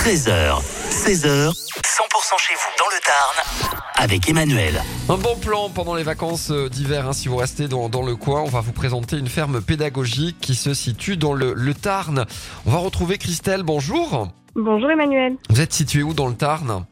13h, 16h, 100% chez vous dans le Tarn avec Emmanuel. Un bon plan pendant les vacances euh, d'hiver, hein, si vous restez dans, dans le coin. On va vous présenter une ferme pédagogique qui se situe dans le, le Tarn. On va retrouver Christelle, bonjour. Bonjour Emmanuel. Vous êtes situé où dans le Tarn?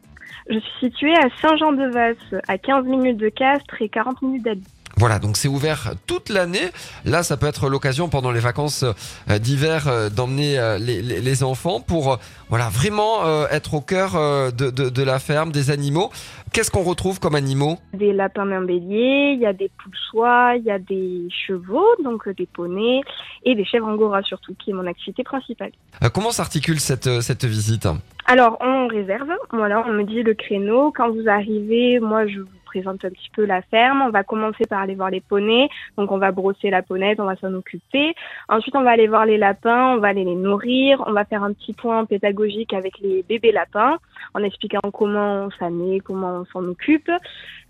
Je suis située à Saint-Jean-de-Vasse, à 15 minutes de Castres et 40 minutes d'Albi. Voilà, donc c'est ouvert toute l'année. Là, ça peut être l'occasion pendant les vacances euh, d'hiver euh, d'emmener euh, les, les- les enfants pour voilà vraiment euh, être au cœur de, de- de la ferme, des animaux. Qu'est-ce qu'on retrouve comme animaux? Des lapins d'un bélier, il y a des poules soies, il y a des chevaux, donc des poneys, et des chèvres angora surtout, qui est mon activité principale. Euh, Comment s'articule cette, cette visite? Alors, on réserve, voilà, on me dit le créneau. Quand vous arrivez, moi, je vous présente un petit peu la ferme. On va commencer par aller voir les poneys. Donc, on va brosser la ponette, on va s'en occuper. Ensuite, on va aller voir les lapins, on va aller les nourrir. On va faire un petit point pédagogique avec les bébés lapins, en expliquant comment ça naît, comment on s'en occupe.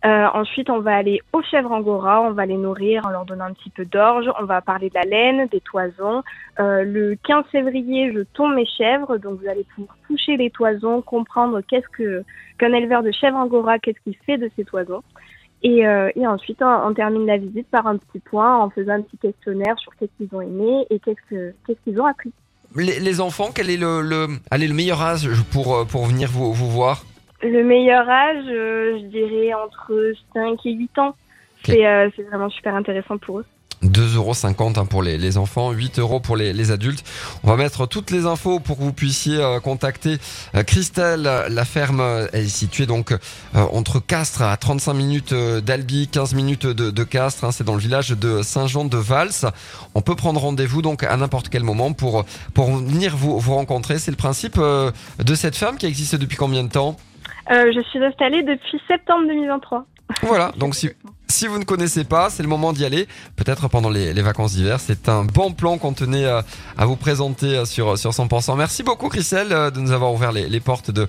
Euh, ensuite, on va aller aux chèvres angora, on va les nourrir en leur donnant un petit peu d'orge. On va parler de la laine, des toisons. Euh, le 15 février, je tombe mes chèvres, donc vous allez pouvoir toucher les toisons, comprendre qu'est-ce que qu'un éleveur de chèvres angora, qu'est-ce qu'il fait de ces toisons. Et, euh, et ensuite, on, on termine la visite par un petit point en faisant un petit questionnaire sur qu'est-ce qu'ils ont aimé et qu'est-ce que qu'est-ce qu'ils ont appris. Les, les enfants, quel est le, le, allez, le meilleur âge pour, euh, pour venir vous, vous voir Le meilleur âge, euh, je dirais entre 5 et 8 ans. C'est euh, c'est vraiment super intéressant pour eux. 2,50€ hein, pour les, les enfants, 8 euros pour les, les adultes. On va mettre toutes les infos pour que vous puissiez euh, contacter euh, Christelle. La ferme est située donc euh, entre Castres à 35 minutes d'Albi, 15 minutes de, de Castres. hein, C'est dans le village de Saint-Jean-de-Vals. On peut prendre rendez-vous donc à n'importe quel moment pour, pour venir vous, vous rencontrer. C'est le principe euh, de cette ferme qui existe depuis combien de temps? Euh, je suis installée depuis septembre 2023. Voilà, donc si, si vous ne connaissez pas, c'est le moment d'y aller. Peut-être pendant les, vacances d'hiver. C'est un bon plan qu'on tenait euh, à vous présenter euh, sur, sur 100%. Merci beaucoup, Christelle, euh, de nous avoir ouvert les portes de,